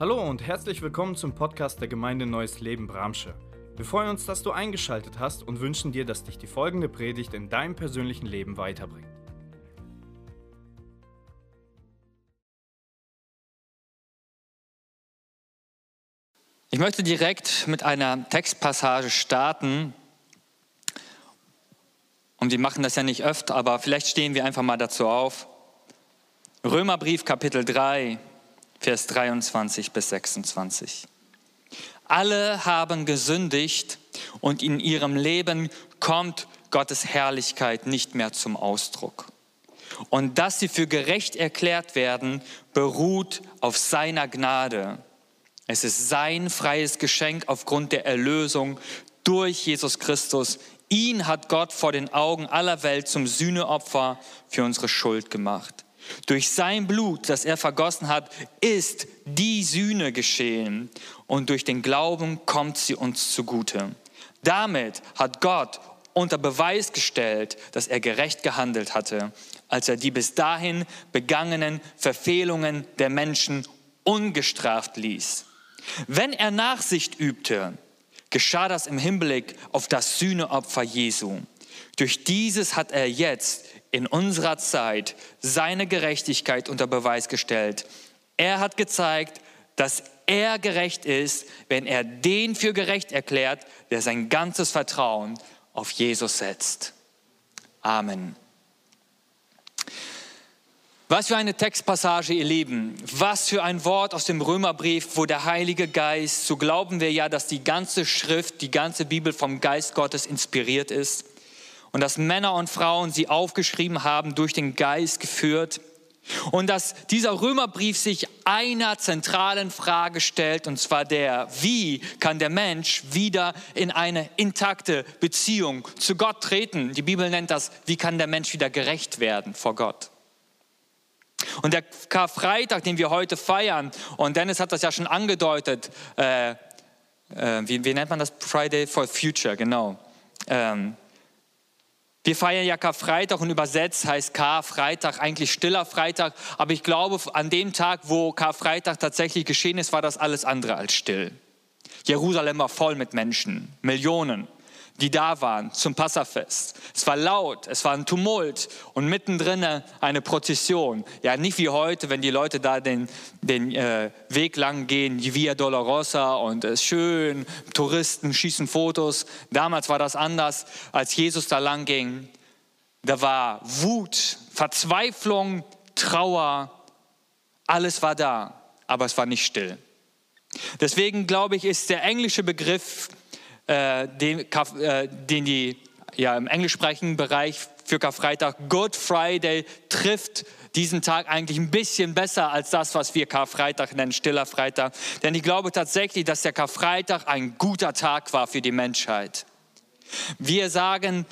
Hallo und herzlich willkommen zum Podcast der Gemeinde Neues Leben Bramsche. Wir freuen uns, dass du eingeschaltet hast und wünschen dir, dass dich die folgende Predigt in deinem persönlichen Leben weiterbringt. Ich möchte direkt mit einer Textpassage starten. Und wir machen das ja nicht öfter, aber vielleicht stehen wir einfach mal dazu auf. Römerbrief Kapitel 3, Vers 23 bis 26. Alle haben gesündigt und in ihrem Leben kommt Gottes Herrlichkeit nicht mehr zum Ausdruck. Und dass sie für gerecht erklärt werden, beruht auf seiner Gnade. Es ist sein freies Geschenk aufgrund der Erlösung durch Jesus Christus. Ihn hat Gott vor den Augen aller Welt zum Sühneopfer für unsere Schuld gemacht. Durch sein Blut, das er vergossen hat, ist die Sühne geschehen und durch den Glauben kommt sie uns zugute. Damit hat Gott unter Beweis gestellt, dass er gerecht gehandelt hatte, als er die bis dahin begangenen Verfehlungen der Menschen ungestraft ließ. Wenn er Nachsicht übte, geschah das im Hinblick auf das Sühneopfer Jesu. Durch dieses hat er jetzt in unserer Zeit seine Gerechtigkeit unter Beweis gestellt. Er hat gezeigt, dass er gerecht ist, wenn er den für gerecht erklärt, der sein ganzes Vertrauen auf Jesus setzt. Amen. Was für eine Textpassage, ihr Lieben. Was für ein Wort aus dem Römerbrief, wo der Heilige Geist, so glauben wir ja, dass die ganze Schrift, die ganze Bibel vom Geist Gottes inspiriert ist und dass Männer und Frauen sie aufgeschrieben haben, durch den Geist geführt. Und dass dieser Römerbrief sich einer zentralen Frage stellt, und zwar der, wie kann der Mensch wieder in eine intakte Beziehung zu Gott treten? Die Bibel nennt das, wie kann der Mensch wieder gerecht werden vor Gott? Und der Karfreitag, den wir heute feiern, und Dennis hat das ja schon angedeutet, äh, äh, wie, wie, nennt man das? Friday for Future, genau. Ähm, wir feiern ja Karfreitag und übersetzt heißt Karfreitag eigentlich stiller Freitag. Aber ich glaube, an dem Tag, wo Karfreitag tatsächlich geschehen ist, war das alles andere als still. Jerusalem war voll mit Menschen, Millionen, die da waren zum Passafest. Es war laut, es war ein Tumult und mittendrin eine Prozession. Ja, nicht wie heute, wenn die Leute da den, den äh, Weg lang gehen, die Via Dolorosa und es ist schön, Touristen schießen Fotos. Damals war das anders, als Jesus da lang ging. Da war Wut, Verzweiflung, Trauer, alles war da, aber es war nicht still. Deswegen glaube ich, ist der englische Begriff äh, den, äh, den die ja, im englischsprachigen Bereich für Karfreitag, Good Friday, trifft diesen Tag eigentlich ein bisschen besser als das, was wir Karfreitag nennen, stiller Freitag. Denn ich glaube tatsächlich, dass der Karfreitag ein guter Tag war für die Menschheit. Wir sagen,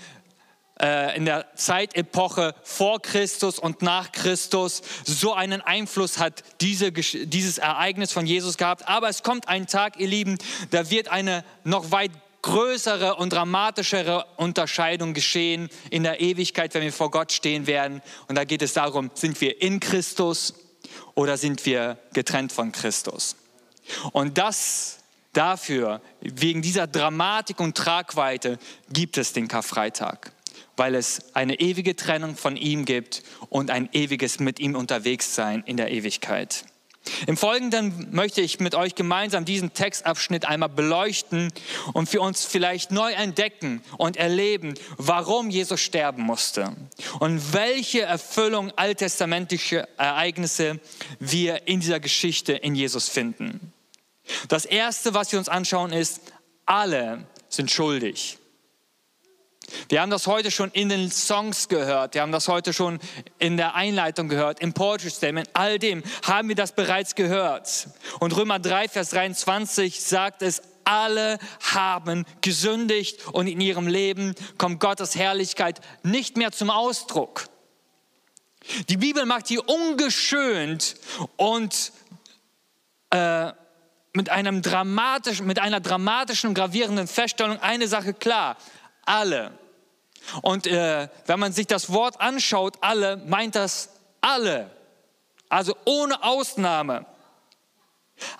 äh, in der Zeitepoche vor Christus und nach Christus so einen Einfluss hat diese, dieses Ereignis von Jesus gehabt. Aber es kommt ein Tag, ihr Lieben, da wird eine noch weit größere und dramatischere Unterscheidung geschehen in der Ewigkeit, wenn wir vor Gott stehen werden. Und da geht es darum, sind wir in Christus oder sind wir getrennt von Christus? Und das dafür, wegen dieser Dramatik und Tragweite, gibt es den Karfreitag weil es eine ewige Trennung von ihm gibt und ein ewiges mit ihm unterwegs sein in der Ewigkeit. Im Folgenden möchte ich mit euch gemeinsam diesen Textabschnitt einmal beleuchten und für uns vielleicht neu entdecken und erleben, warum Jesus sterben musste und welche Erfüllung alttestamentische Ereignisse wir in dieser Geschichte in Jesus finden. Das Erste, was wir uns anschauen, ist, alle sind schuldig. Wir haben das heute schon in den Songs gehört, wir haben das heute schon in der Einleitung gehört, im Poetry Statement, all dem haben wir das bereits gehört. Und Römer 3, Vers 23 sagt es, alle haben gesündigt und in ihrem Leben kommt Gottes Herrlichkeit nicht mehr zum Ausdruck. Die Bibel macht hier ungeschönt und äh, mit, einem dramatischen, mit einer dramatischen, gravierenden Feststellung eine Sache klar. Alle und äh, wenn man sich das Wort anschaut, alle, meint das alle. Also ohne Ausnahme.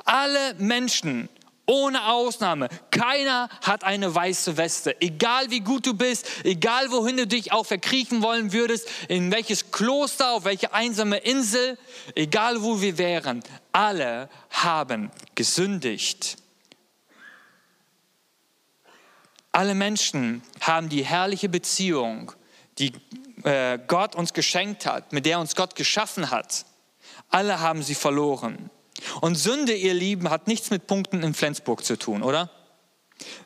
Alle Menschen ohne Ausnahme. Keiner hat eine weiße Weste. Egal wie gut du bist, egal wohin du dich auch verkriechen wollen würdest, in welches Kloster, auf welche einsame Insel, egal wo wir wären, alle haben gesündigt. Alle Menschen haben die herrliche Beziehung, die äh, Gott uns geschenkt hat, mit der uns Gott geschaffen hat. Alle haben sie verloren. Und Sünde, ihr Lieben, hat nichts mit Punkten in Flensburg zu tun, oder?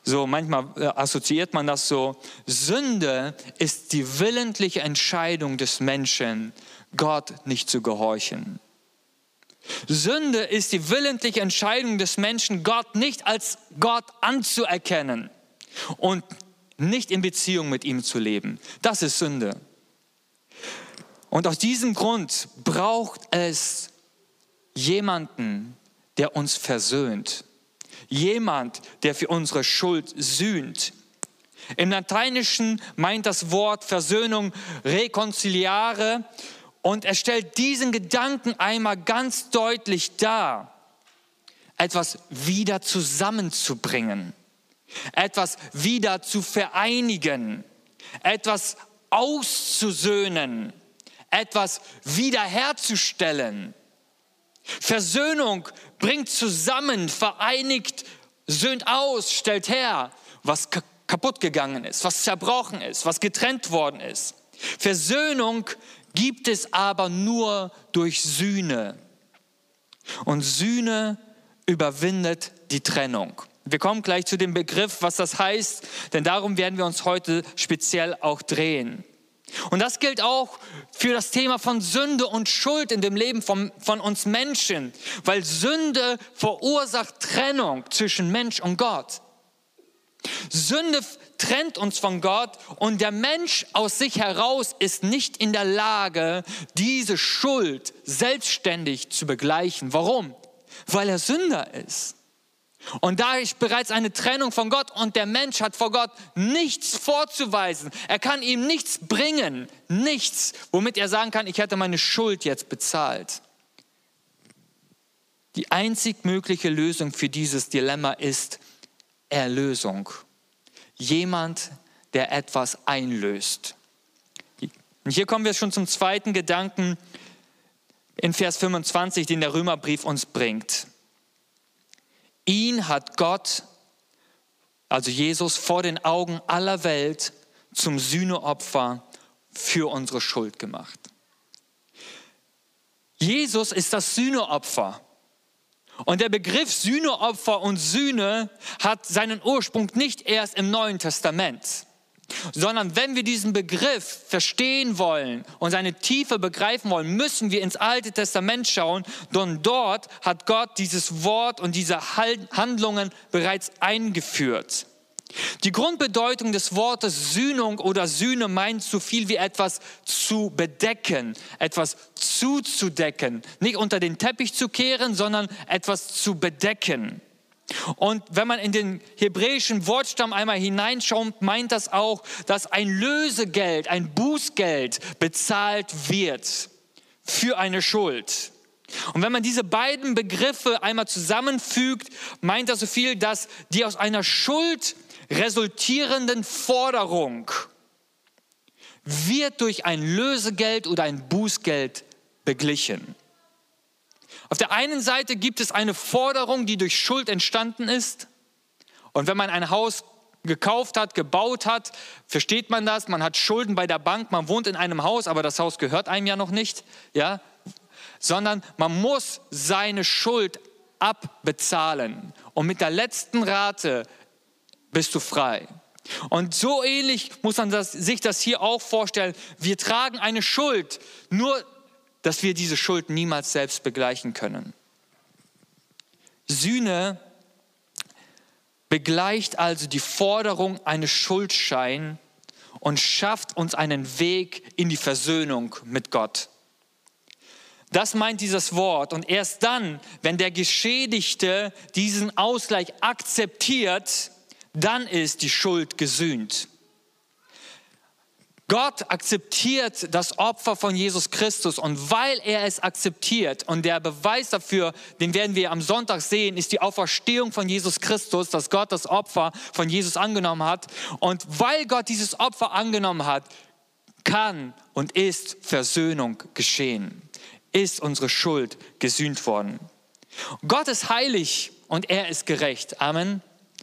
So, manchmal äh, assoziiert man das so. Sünde ist die willentliche Entscheidung des Menschen, Gott nicht zu gehorchen. Sünde ist die willentliche Entscheidung des Menschen, Gott nicht als Gott anzuerkennen und nicht in Beziehung mit ihm zu leben. Das ist Sünde. Und aus diesem Grund braucht es jemanden, der uns versöhnt. Jemand, der für unsere Schuld sühnt. Im Lateinischen meint das Wort Versöhnung reconciliare und er stellt diesen Gedanken einmal ganz deutlich dar. Etwas wieder zusammenzubringen, etwas wieder zu vereinigen, etwas auszusöhnen, etwas wiederherzustellen. Versöhnung bringt zusammen, vereinigt, söhnt aus, stellt her, was kaputt gegangen ist, was zerbrochen ist, was getrennt worden ist. Versöhnung gibt es aber nur durch Sühne. Und Sühne überwindet die Trennung. Wir kommen gleich zu dem Begriff, was das heißt, denn darum werden wir uns heute speziell auch drehen. Und das gilt auch für das Thema von Sünde und Schuld in dem Leben von, von uns Menschen, weil Sünde verursacht Trennung zwischen Mensch und Gott. Sünde trennt uns von Gott und der Mensch aus sich heraus ist nicht in der Lage, diese Schuld selbstständig zu begleichen. Warum? Weil er Sünder ist. Und da ist bereits eine Trennung von Gott und der Mensch hat vor Gott nichts vorzuweisen. Er kann ihm nichts bringen, nichts, womit er sagen kann, ich hätte meine Schuld jetzt bezahlt. Die einzig mögliche Lösung für dieses Dilemma ist Erlösung. Jemand, der etwas einlöst. Und hier kommen wir schon zum zweiten Gedanken in Vers 25, den der Römerbrief uns bringt. Ihn hat Gott, also Jesus, vor den Augen aller Welt zum Sühneopfer für unsere Schuld gemacht. Jesus ist das Sühneopfer. Und der Begriff Sühneopfer und Sühne hat seinen Ursprung nicht erst im Neuen Testament sondern wenn wir diesen Begriff verstehen wollen und seine Tiefe begreifen wollen, müssen wir ins Alte Testament schauen, denn dort hat Gott dieses Wort und diese Handlungen bereits eingeführt. Die Grundbedeutung des Wortes Sühnung oder Sühne meint so viel wie etwas zu bedecken, etwas zuzudecken, nicht unter den Teppich zu kehren, sondern etwas zu bedecken. Und wenn man in den hebräischen Wortstamm einmal hineinschaut, meint das auch, dass ein Lösegeld, ein Bußgeld bezahlt wird für eine Schuld. Und wenn man diese beiden Begriffe einmal zusammenfügt, meint das so viel, dass die aus einer Schuld resultierenden Forderung wird durch ein Lösegeld oder ein Bußgeld beglichen. Auf der einen Seite gibt es eine Forderung, die durch Schuld entstanden ist. Und wenn man ein Haus gekauft hat, gebaut hat, versteht man das. Man hat Schulden bei der Bank, man wohnt in einem Haus, aber das Haus gehört einem ja noch nicht, ja? Sondern man muss seine Schuld abbezahlen. Und mit der letzten Rate bist du frei. Und so ähnlich muss man das, sich das hier auch vorstellen. Wir tragen eine Schuld. Nur dass wir diese Schuld niemals selbst begleichen können. Sühne begleicht also die Forderung eines Schuldschein und schafft uns einen Weg in die Versöhnung mit Gott. Das meint dieses Wort. Und erst dann, wenn der Geschädigte diesen Ausgleich akzeptiert, dann ist die Schuld gesühnt. Gott akzeptiert das Opfer von Jesus Christus und weil er es akzeptiert und der Beweis dafür, den werden wir am Sonntag sehen, ist die Auferstehung von Jesus Christus, dass Gott das Opfer von Jesus angenommen hat und weil Gott dieses Opfer angenommen hat, kann und ist Versöhnung geschehen, ist unsere Schuld gesühnt worden. Gott ist heilig und er ist gerecht. Amen.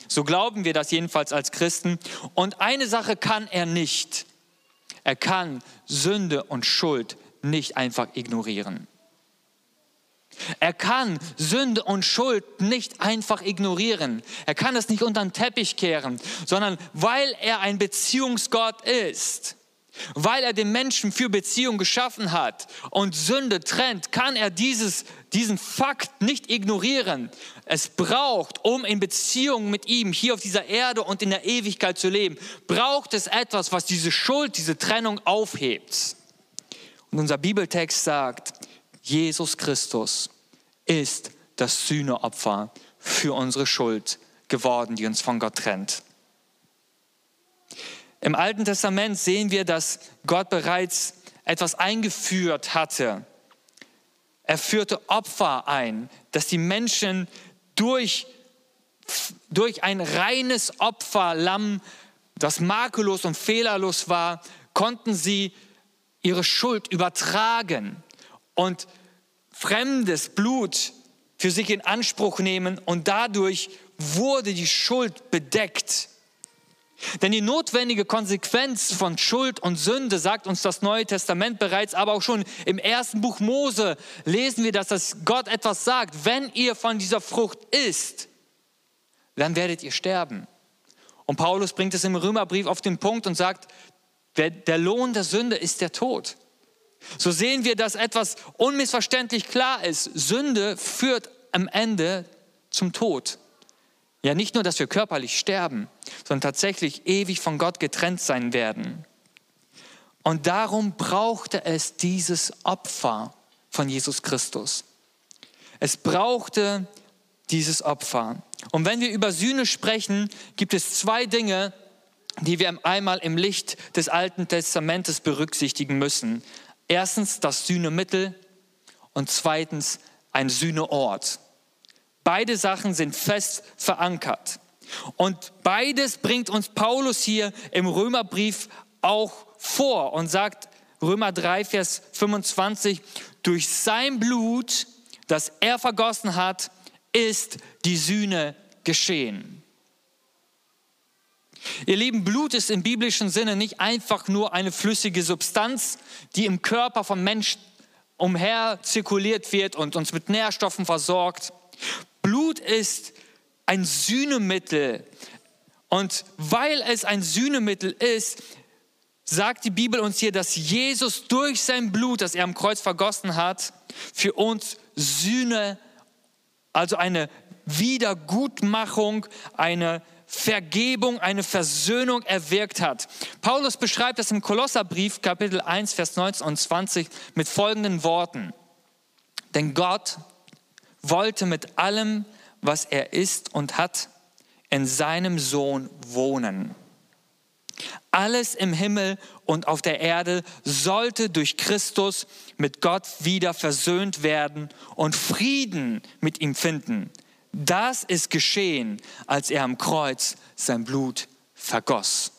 So glauben wir das jedenfalls als Christen. Und eine Sache kann er nicht. Er kann Sünde und Schuld nicht einfach ignorieren. Er kann Sünde und Schuld nicht einfach ignorieren. Er kann es nicht unter den Teppich kehren, sondern weil er ein Beziehungsgott ist, weil er den Menschen für Beziehung geschaffen hat und Sünde trennt, kann er dieses, diesen Fakt nicht ignorieren. Es braucht, um in Beziehung mit ihm hier auf dieser Erde und in der Ewigkeit zu leben, braucht es etwas, was diese Schuld, diese Trennung aufhebt. Und unser Bibeltext sagt, Jesus Christus ist das Sühneopfer für unsere Schuld geworden, die uns von Gott trennt. Im Alten Testament sehen wir, dass Gott bereits etwas eingeführt hatte. Er führte Opfer ein, dass die Menschen durch, durch ein reines Opferlamm, das makellos und fehlerlos war, konnten sie ihre Schuld übertragen und fremdes Blut für sich in Anspruch nehmen und dadurch wurde die Schuld bedeckt. Denn die notwendige Konsequenz von Schuld und Sünde sagt uns das Neue Testament bereits, aber auch schon im ersten Buch Mose lesen wir, dass das Gott etwas sagt. Wenn ihr von dieser Frucht isst, dann werdet ihr sterben. Und Paulus bringt es im Römerbrief auf den Punkt und sagt, der Lohn der Sünde ist der Tod. So sehen wir, dass etwas unmissverständlich klar ist. Sünde führt am Ende zum Tod. Ja, nicht nur, dass wir körperlich sterben, sondern tatsächlich ewig von Gott getrennt sein werden. Und darum brauchte es dieses Opfer von Jesus Christus. Es brauchte dieses Opfer. Und wenn wir über Sühne sprechen, gibt es zwei Dinge, die wir einmal im Licht des Alten Testamentes berücksichtigen müssen. Erstens das Sühnemittel und zweitens ein Sühneort. Beide Sachen sind fest verankert. Und beides bringt uns Paulus hier im Römerbrief auch vor und sagt Römer 3, Vers 25, durch sein Blut, das er vergossen hat, ist die Sühne geschehen. Ihr Lieben, Blut ist im biblischen Sinne nicht einfach nur eine flüssige Substanz, die im Körper vom Menschen umher zirkuliert wird und uns mit Nährstoffen versorgt. Blut ist ein Sühnemittel. Und weil es ein Sühnemittel ist, sagt die Bibel uns hier, dass Jesus durch sein Blut, das er am Kreuz vergossen hat, für uns Sühne, also eine Wiedergutmachung, eine Vergebung, eine Versöhnung erwirkt hat. Paulus beschreibt das im Kolosserbrief Kapitel 1, Vers 19 und 20 mit folgenden Worten. Denn Gott wollte mit allem, was er ist und hat, in seinem Sohn wohnen. Alles im Himmel und auf der Erde sollte durch Christus mit Gott wieder versöhnt werden und Frieden mit ihm finden. Das ist geschehen, als er am Kreuz sein Blut vergoss.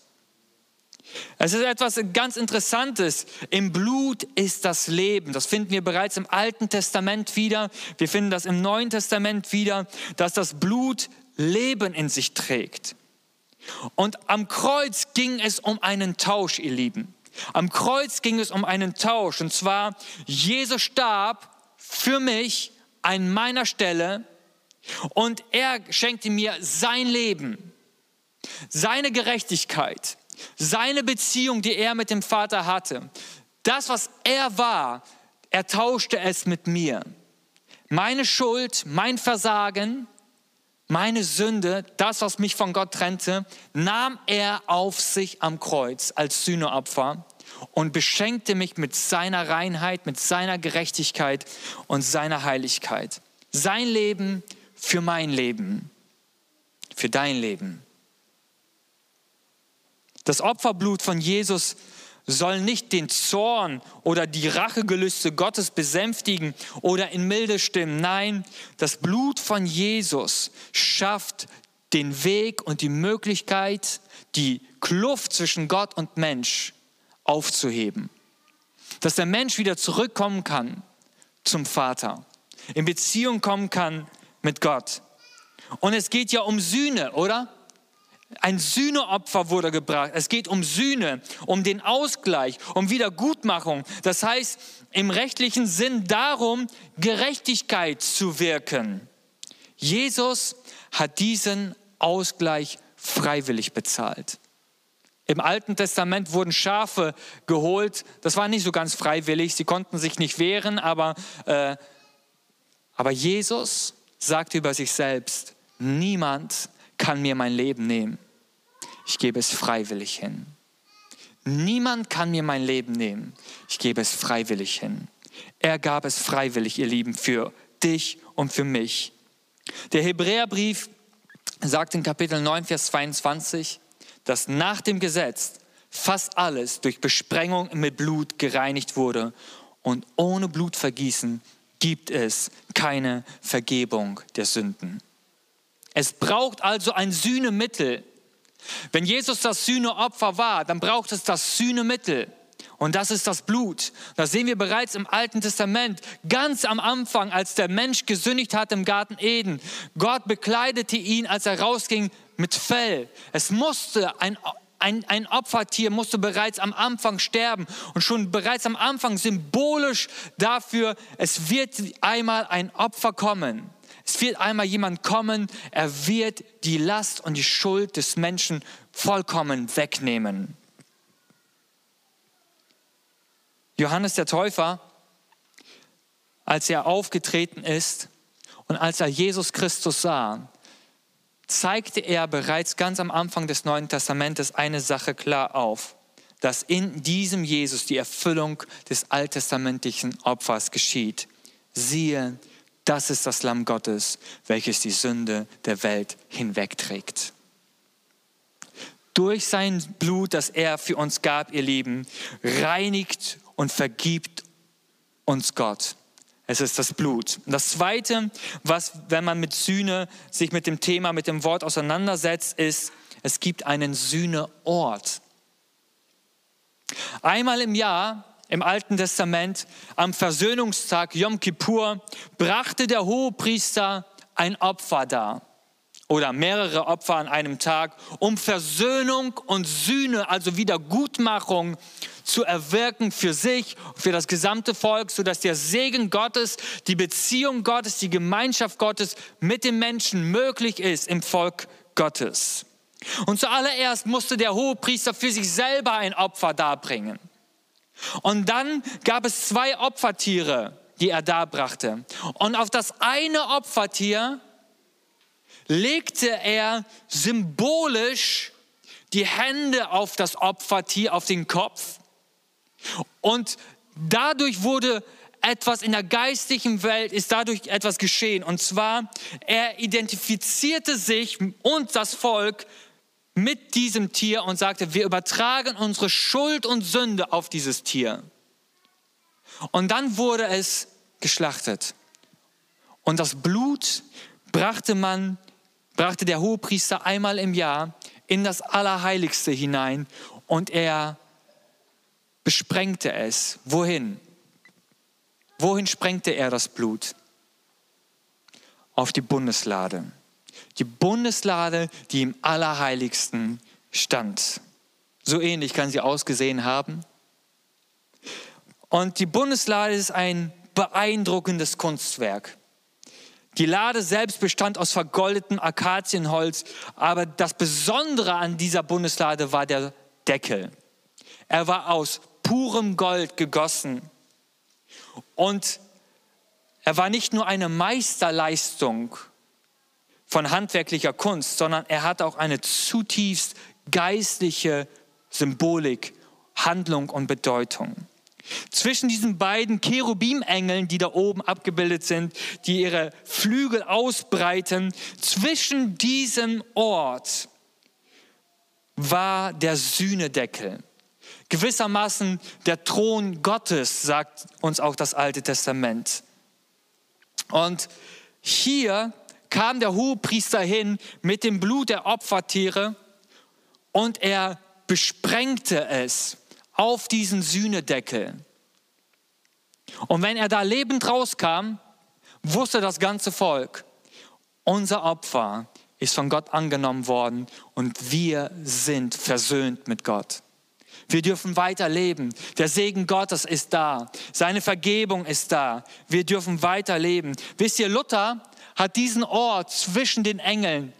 Es ist etwas ganz Interessantes. Im Blut ist das Leben. Das finden wir bereits im Alten Testament wieder. Wir finden das im Neuen Testament wieder, dass das Blut Leben in sich trägt. Und am Kreuz ging es um einen Tausch, ihr Lieben. Am Kreuz ging es um einen Tausch. Und zwar, Jesus starb für mich an meiner Stelle und er schenkte mir sein Leben, seine Gerechtigkeit, seine Beziehung, die er mit dem Vater hatte, das, was er war, er tauschte es mit mir. Meine Schuld, mein Versagen, meine Sünde, das, was mich von Gott trennte, nahm er auf sich am Kreuz als Sühneopfer und beschenkte mich mit seiner Reinheit, mit seiner Gerechtigkeit und seiner Heiligkeit. Sein Leben für mein Leben, für dein Leben. Das Opferblut von Jesus soll nicht den Zorn oder die Rachegelüste Gottes besänftigen oder in Milde stimmen. Nein, das Blut von Jesus schafft den Weg und die Möglichkeit, die Kluft zwischen Gott und Mensch aufzuheben. Dass der Mensch wieder zurückkommen kann zum Vater, in Beziehung kommen kann mit Gott. Und es geht ja um Sühne, oder? Ein Sühneopfer wurde gebracht. Es geht um Sühne, um den Ausgleich, um Wiedergutmachung. Das heißt im rechtlichen Sinn darum, Gerechtigkeit zu wirken. Jesus hat diesen Ausgleich freiwillig bezahlt. Im Alten Testament wurden Schafe geholt. Das war nicht so ganz freiwillig. Sie konnten sich nicht wehren, aber, äh, aber Jesus sagte über sich selbst, niemand kann mir mein Leben nehmen. Ich gebe es freiwillig hin. Niemand kann mir mein Leben nehmen. Ich gebe es freiwillig hin. Er gab es freiwillig, ihr Lieben, für dich und für mich. Der Hebräerbrief sagt in Kapitel 9, Vers 22, dass nach dem Gesetz fast alles durch Besprengung mit Blut gereinigt wurde und ohne Blutvergießen gibt es keine Vergebung der Sünden. Es braucht also ein Sühnemittel. Wenn Jesus das Sühneopfer war, dann braucht es das Sühnemittel. Und das ist das Blut. Das sehen wir bereits im Alten Testament, ganz am Anfang, als der Mensch gesündigt hat im Garten Eden. Gott bekleidete ihn, als er rausging, mit Fell. Es musste ein, ein, ein Opfertier musste bereits am Anfang sterben und schon bereits am Anfang symbolisch dafür, es wird einmal ein Opfer kommen. Es wird einmal jemand kommen, er wird die Last und die Schuld des Menschen vollkommen wegnehmen. Johannes der Täufer, als er aufgetreten ist und als er Jesus Christus sah, zeigte er bereits ganz am Anfang des Neuen Testamentes eine Sache klar auf, dass in diesem Jesus die Erfüllung des alttestamentlichen Opfers geschieht. Siehe, das ist das Lamm Gottes, welches die Sünde der Welt hinwegträgt. Durch sein Blut, das er für uns gab, ihr Lieben, reinigt und vergibt uns Gott. Es ist das Blut. Und das Zweite, was, wenn man mit Sühne sich mit dem Thema, mit dem Wort auseinandersetzt, ist, es gibt einen Sühneort. Einmal im Jahr im Alten Testament, am Versöhnungstag Yom Kippur, brachte der Hohepriester ein Opfer dar oder mehrere Opfer an einem Tag, um Versöhnung und Sühne, also Wiedergutmachung zu erwirken für sich, für das gesamte Volk, sodass der Segen Gottes, die Beziehung Gottes, die Gemeinschaft Gottes mit den Menschen möglich ist im Volk Gottes. Und zuallererst musste der Hohepriester für sich selber ein Opfer darbringen. Und dann gab es zwei Opfertiere, die er darbrachte. Und auf das eine Opfertier legte er symbolisch die Hände auf das Opfertier, auf den Kopf. Und dadurch wurde etwas in der geistlichen Welt, ist dadurch etwas geschehen. Und zwar, er identifizierte sich und das Volk mit diesem Tier und sagte, wir übertragen unsere Schuld und Sünde auf dieses Tier. Und dann wurde es geschlachtet. Und das Blut brachte man, brachte der Hohepriester einmal im Jahr in das Allerheiligste hinein und er besprengte es. Wohin? Wohin sprengte er das Blut? Auf die Bundeslade die Bundeslade, die im Allerheiligsten stand. So ähnlich kann sie ausgesehen haben. Und die Bundeslade ist ein beeindruckendes Kunstwerk. Die Lade selbst bestand aus vergoldetem Akazienholz, aber das Besondere an dieser Bundeslade war der Deckel. Er war aus purem Gold gegossen und er war nicht nur eine Meisterleistung, von handwerklicher Kunst, sondern er hat auch eine zutiefst geistliche Symbolik, Handlung und Bedeutung. Zwischen diesen beiden Cherubimengeln, die da oben abgebildet sind, die ihre Flügel ausbreiten, zwischen diesem Ort war der Sühnedeckel. Gewissermaßen der Thron Gottes, sagt uns auch das Alte Testament. Und hier kam der Hohepriester hin mit dem Blut der Opfertiere und er besprengte es auf diesen Sühnedeckel. Und wenn er da lebend rauskam, wusste das ganze Volk, unser Opfer ist von Gott angenommen worden und wir sind versöhnt mit Gott. Wir dürfen weiterleben. Der Segen Gottes ist da. Seine Vergebung ist da. Wir dürfen weiterleben. Wisst ihr, Luther hat diesen Ort zwischen den Engeln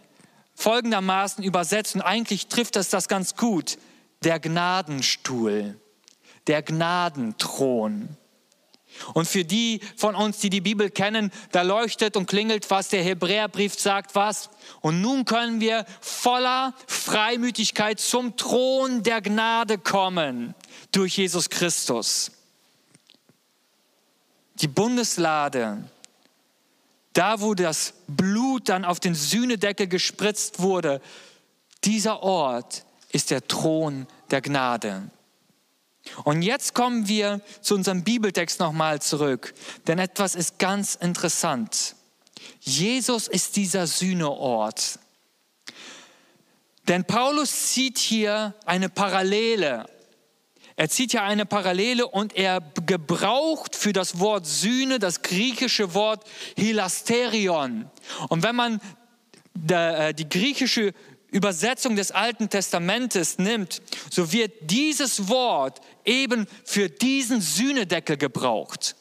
folgendermaßen übersetzt und eigentlich trifft es das ganz gut. Der Gnadenstuhl, der Gnadenthron. Und für die von uns, die die Bibel kennen, da leuchtet und klingelt was, der Hebräerbrief sagt was. Und nun können wir voller Freimütigkeit zum Thron der Gnade kommen durch Jesus Christus. Die Bundeslade, da wo das Blut dann auf den Sühnedeckel gespritzt wurde, dieser Ort ist der Thron der Gnade. Und jetzt kommen wir zu unserem Bibeltext nochmal zurück, denn etwas ist ganz interessant. Jesus ist dieser Sühneort. Denn Paulus zieht hier eine Parallele. Er zieht hier eine Parallele und er gebraucht für das Wort Sühne das griechische Wort Hilasterion. Und wenn man äh, die griechische Übersetzung des Alten Testamentes nimmt, so wird dieses Wort eben für diesen Sühnedeckel gebraucht.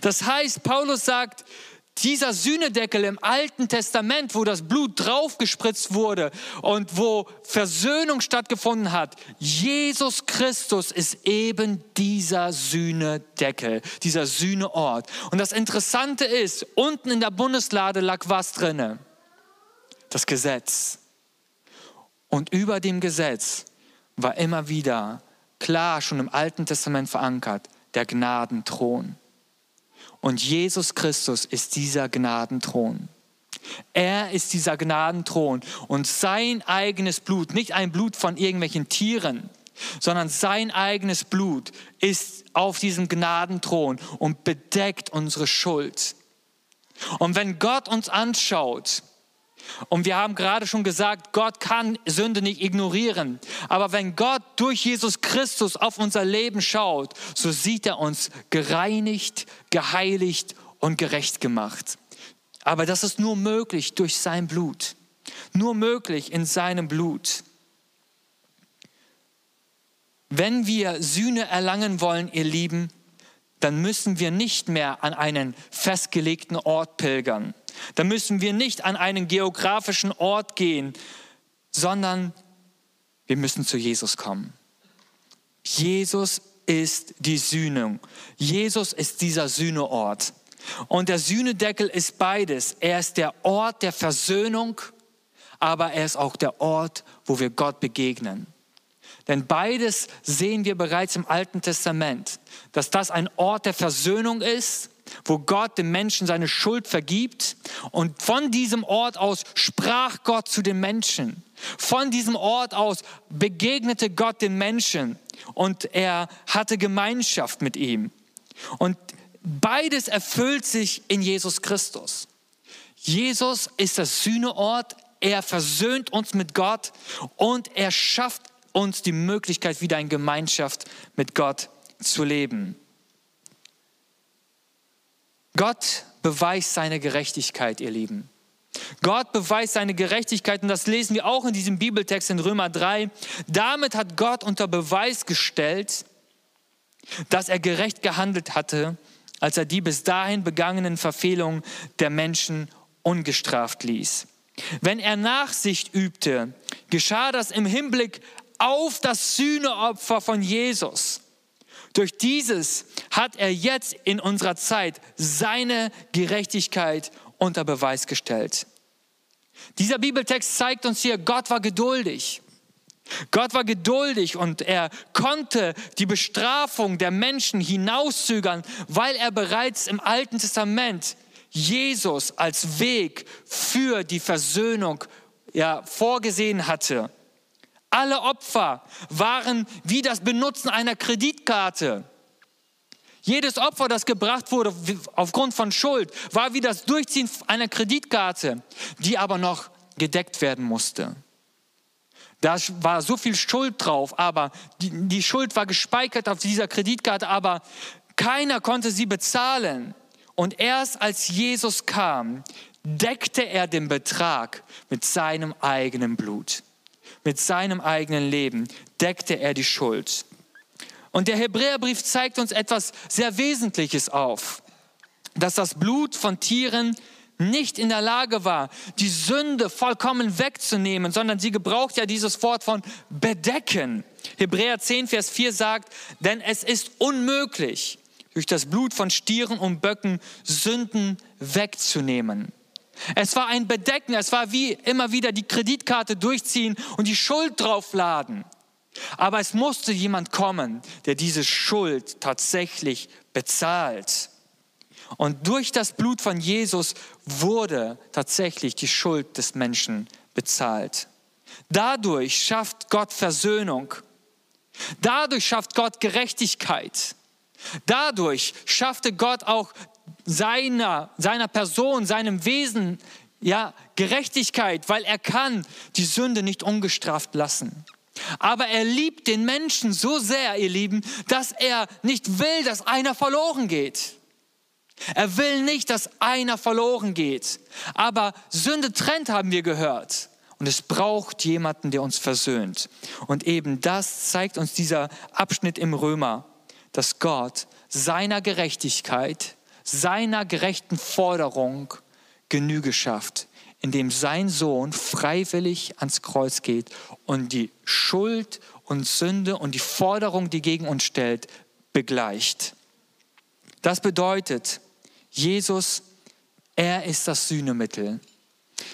Das heißt, Paulus sagt, dieser Sühnedeckel im Alten Testament, wo das Blut draufgespritzt wurde und wo Versöhnung stattgefunden hat, Jesus Christus ist eben dieser Sühnedeckel, dieser Sühneort. Und das Interessante ist, unten in der Bundeslade lag was drinne? Das Gesetz. Und über dem Gesetz war immer wieder klar schon im Alten Testament verankert der Gnadenthron. Und Jesus Christus ist dieser Gnadenthron. Er ist dieser Gnadenthron und sein eigenes Blut, nicht ein Blut von irgendwelchen Tieren, sondern sein eigenes Blut ist auf diesem Gnadenthron und bedeckt unsere Schuld. Und wenn Gott uns anschaut, und wir haben gerade schon gesagt, Gott kann Sünde nicht ignorieren. Aber wenn Gott durch Jesus Christus auf unser Leben schaut, so sieht er uns gereinigt, geheiligt und gerecht gemacht. Aber das ist nur möglich durch sein Blut. Nur möglich in seinem Blut. Wenn wir Sühne erlangen wollen, ihr Lieben, dann müssen wir nicht mehr an einen festgelegten Ort pilgern da müssen wir nicht an einen geografischen Ort gehen, sondern wir müssen zu Jesus kommen. Jesus ist die Sühnung. Jesus ist dieser Sühneort. Und der Sühnedeckel ist beides. Er ist der Ort der Versöhnung, aber er ist auch der Ort, wo wir Gott begegnen. Denn beides sehen wir bereits im Alten Testament, dass das ein Ort der Versöhnung ist wo Gott dem Menschen seine Schuld vergibt. Und von diesem Ort aus sprach Gott zu den Menschen. Von diesem Ort aus begegnete Gott den Menschen und er hatte Gemeinschaft mit ihm. Und beides erfüllt sich in Jesus Christus. Jesus ist das Sühneort, er versöhnt uns mit Gott und er schafft uns die Möglichkeit, wieder in Gemeinschaft mit Gott zu leben. Gott beweist seine Gerechtigkeit, ihr Lieben. Gott beweist seine Gerechtigkeit und das lesen wir auch in diesem Bibeltext in Römer 3. Damit hat Gott unter Beweis gestellt, dass er gerecht gehandelt hatte, als er die bis dahin begangenen Verfehlungen der Menschen ungestraft ließ. Wenn er Nachsicht übte, geschah das im Hinblick auf das Sühneopfer von Jesus. Durch dieses hat er jetzt in unserer Zeit seine Gerechtigkeit unter Beweis gestellt. Dieser Bibeltext zeigt uns hier, Gott war geduldig. Gott war geduldig und er konnte die Bestrafung der Menschen hinauszögern, weil er bereits im Alten Testament Jesus als Weg für die Versöhnung ja, vorgesehen hatte. Alle Opfer waren wie das Benutzen einer Kreditkarte. Jedes Opfer, das gebracht wurde aufgrund von Schuld, war wie das Durchziehen einer Kreditkarte, die aber noch gedeckt werden musste. Da war so viel Schuld drauf, aber die, die Schuld war gespeichert auf dieser Kreditkarte, aber keiner konnte sie bezahlen. Und erst als Jesus kam, deckte er den Betrag mit seinem eigenen Blut. Mit seinem eigenen Leben deckte er die Schuld. Und der Hebräerbrief zeigt uns etwas sehr Wesentliches auf, dass das Blut von Tieren nicht in der Lage war, die Sünde vollkommen wegzunehmen, sondern sie gebraucht ja dieses Wort von bedecken. Hebräer 10, Vers 4 sagt, denn es ist unmöglich, durch das Blut von Stieren und Böcken Sünden wegzunehmen. Es war ein Bedecken, es war wie immer wieder die Kreditkarte durchziehen und die Schuld draufladen. Aber es musste jemand kommen, der diese Schuld tatsächlich bezahlt. Und durch das Blut von Jesus wurde tatsächlich die Schuld des Menschen bezahlt. Dadurch schafft Gott Versöhnung. Dadurch schafft Gott Gerechtigkeit. Dadurch schaffte Gott auch seiner, seiner Person, seinem Wesen, ja, Gerechtigkeit, weil er kann die Sünde nicht ungestraft lassen. Aber er liebt den Menschen so sehr, ihr Lieben, dass er nicht will, dass einer verloren geht. Er will nicht, dass einer verloren geht. Aber Sünde trennt, haben wir gehört. Und es braucht jemanden, der uns versöhnt. Und eben das zeigt uns dieser Abschnitt im Römer, dass Gott seiner Gerechtigkeit, seiner gerechten Forderung Genüge schafft, indem sein Sohn freiwillig ans Kreuz geht und die Schuld und Sünde und die Forderung, die gegen uns stellt, begleicht. Das bedeutet, Jesus, er ist das Sühnemittel.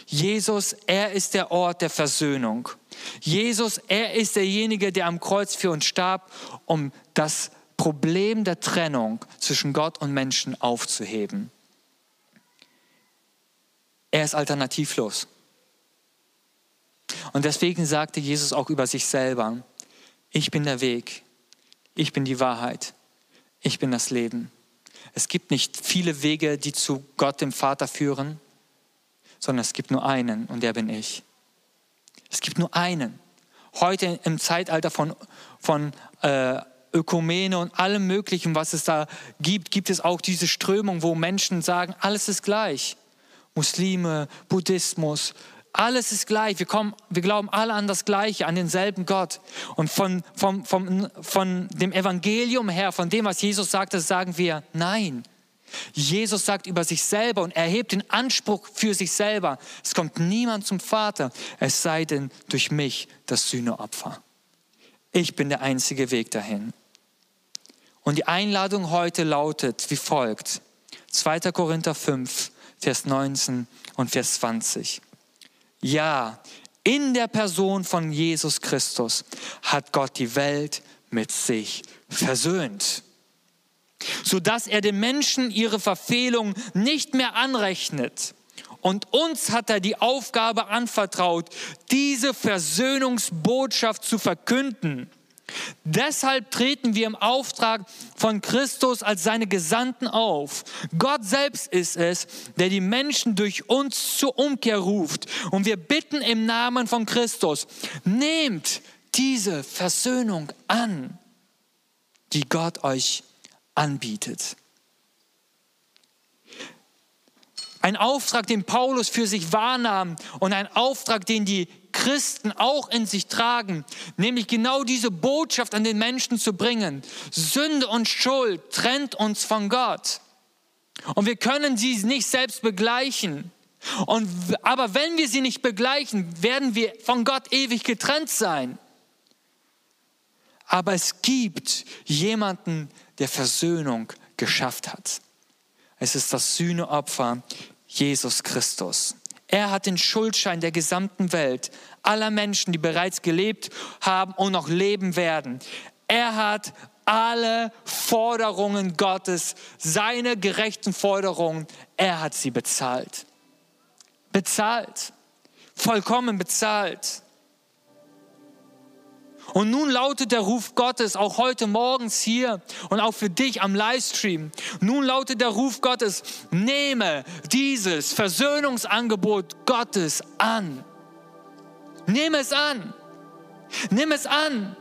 Jesus, er ist der Ort der Versöhnung. Jesus, er ist derjenige, der am Kreuz für uns starb, um das Problem der Trennung zwischen Gott und Menschen aufzuheben. Er ist alternativlos. Und deswegen sagte Jesus auch über sich selber, ich bin der Weg, ich bin die Wahrheit, ich bin das Leben. Es gibt nicht viele Wege, die zu Gott, dem Vater, führen, sondern es gibt nur einen und der bin ich. Es gibt nur einen. Heute im Zeitalter von, von äh, Ökumene und allem Möglichen, was es da gibt, gibt es auch diese Strömung, wo Menschen sagen, alles ist gleich. Muslime, Buddhismus, alles ist gleich. Wir, kommen, wir glauben alle an das Gleiche, an denselben Gott. Und von, von, von, von dem Evangelium her, von dem, was Jesus sagte, sagen wir nein. Jesus sagt über sich selber und erhebt den Anspruch für sich selber. Es kommt niemand zum Vater, es sei denn durch mich das Sühneopfer. Ich bin der einzige Weg dahin. Und die Einladung heute lautet wie folgt. 2. Korinther 5, Vers 19 und Vers 20. Ja, in der Person von Jesus Christus hat Gott die Welt mit sich versöhnt, sodass er den Menschen ihre Verfehlung nicht mehr anrechnet. Und uns hat er die Aufgabe anvertraut, diese Versöhnungsbotschaft zu verkünden. Deshalb treten wir im Auftrag von Christus als seine Gesandten auf. Gott selbst ist es, der die Menschen durch uns zur Umkehr ruft. Und wir bitten im Namen von Christus, nehmt diese Versöhnung an, die Gott euch anbietet. Ein Auftrag, den Paulus für sich wahrnahm und ein Auftrag, den die Christen auch in sich tragen, nämlich genau diese Botschaft an den Menschen zu bringen. Sünde und Schuld trennt uns von Gott. Und wir können sie nicht selbst begleichen. Und, aber wenn wir sie nicht begleichen, werden wir von Gott ewig getrennt sein. Aber es gibt jemanden, der Versöhnung geschafft hat. Es ist das Sühneopfer Jesus Christus. Er hat den Schuldschein der gesamten Welt, aller Menschen, die bereits gelebt haben und noch leben werden. Er hat alle Forderungen Gottes, seine gerechten Forderungen, er hat sie bezahlt. Bezahlt. Vollkommen bezahlt. Und nun lautet der Ruf Gottes auch heute morgens hier und auch für dich am Livestream. Nun lautet der Ruf Gottes, nehme dieses Versöhnungsangebot Gottes an. Nehme es an. Nimm es an.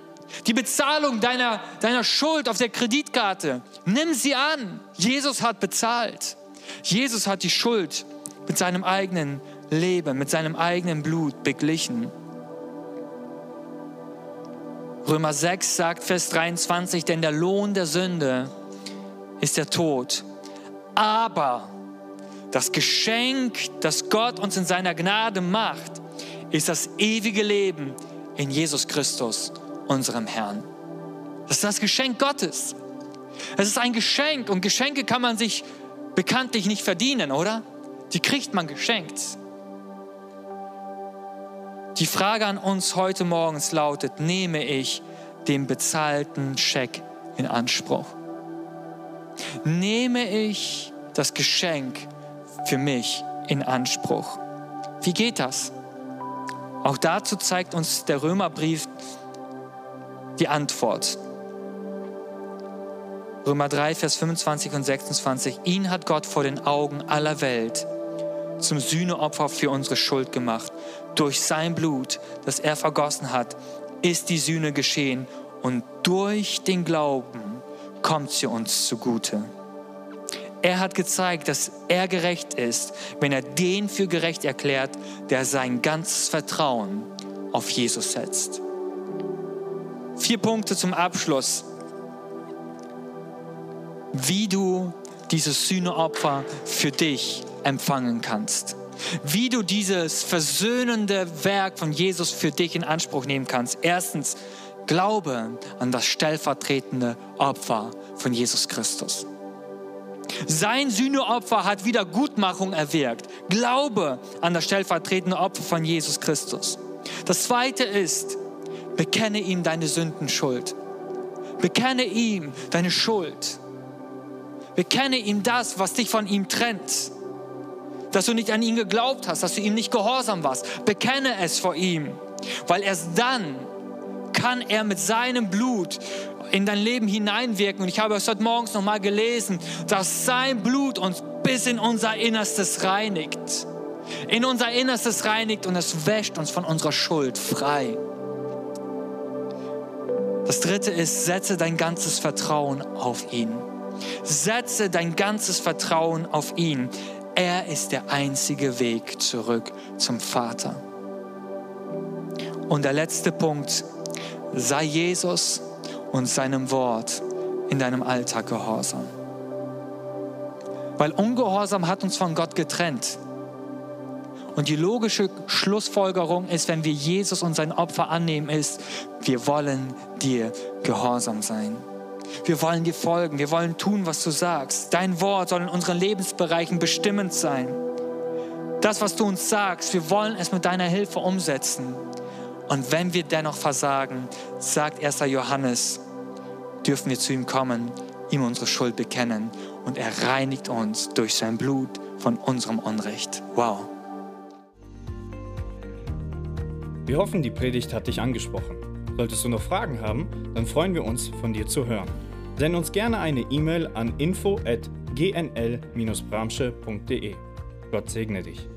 Die Bezahlung deiner, deiner Schuld auf der Kreditkarte, nimm sie an. Jesus hat bezahlt. Jesus hat die Schuld mit seinem eigenen Leben, mit seinem eigenen Blut beglichen. Römer 6 sagt, Vers 23, denn der Lohn der Sünde ist der Tod. Aber das Geschenk, das Gott uns in seiner Gnade macht, ist das ewige Leben in Jesus Christus, unserem Herrn. Das ist das Geschenk Gottes. Es ist ein Geschenk und Geschenke kann man sich bekanntlich nicht verdienen, oder? Die kriegt man geschenkt. Die Frage an uns heute morgens lautet, nehme ich den bezahlten Scheck in Anspruch? Nehme ich das Geschenk für mich in Anspruch? Wie geht das? Auch dazu zeigt uns der Römerbrief die Antwort. Römer 3, Vers 25 und 26. Ihn hat Gott vor den Augen aller Welt zum Sühneopfer für unsere Schuld gemacht. Durch sein Blut, das er vergossen hat, ist die Sühne geschehen und durch den Glauben kommt sie uns zugute. Er hat gezeigt, dass er gerecht ist, wenn er den für gerecht erklärt, der sein ganzes Vertrauen auf Jesus setzt. Vier Punkte zum Abschluss, wie du dieses Sühneopfer für dich empfangen kannst. Wie du dieses versöhnende Werk von Jesus für dich in Anspruch nehmen kannst. Erstens, glaube an das stellvertretende Opfer von Jesus Christus. Sein Sühneopfer hat Wiedergutmachung erwirkt. Glaube an das stellvertretende Opfer von Jesus Christus. Das zweite ist, bekenne ihm deine Sündenschuld. Bekenne ihm deine Schuld. Bekenne ihm das, was dich von ihm trennt dass du nicht an ihn geglaubt hast, dass du ihm nicht gehorsam warst. Bekenne es vor ihm, weil erst dann kann er mit seinem Blut in dein Leben hineinwirken. Und ich habe es heute morgens nochmal gelesen, dass sein Blut uns bis in unser Innerstes reinigt. In unser Innerstes reinigt und es wäscht uns von unserer Schuld frei. Das dritte ist, setze dein ganzes Vertrauen auf ihn. Setze dein ganzes Vertrauen auf ihn. Er ist der einzige Weg zurück zum Vater. Und der letzte Punkt, sei Jesus und seinem Wort in deinem Alltag gehorsam. Weil Ungehorsam hat uns von Gott getrennt. Und die logische Schlussfolgerung ist, wenn wir Jesus und sein Opfer annehmen, ist, wir wollen dir gehorsam sein. Wir wollen dir folgen. Wir wollen tun, was du sagst. Dein Wort soll in unseren Lebensbereichen bestimmend sein. Das, was du uns sagst, wir wollen es mit deiner Hilfe umsetzen. Und wenn wir dennoch versagen, sagt 1. Johannes, dürfen wir zu ihm kommen, ihm unsere Schuld bekennen und er reinigt uns durch sein Blut von unserem Unrecht. Wow. Wir hoffen, die Predigt hat dich angesprochen. Solltest du noch Fragen haben, dann freuen wir uns, von dir zu hören. Send uns gerne eine E-Mail an info@gnl-bramsche.de. Gott segne dich.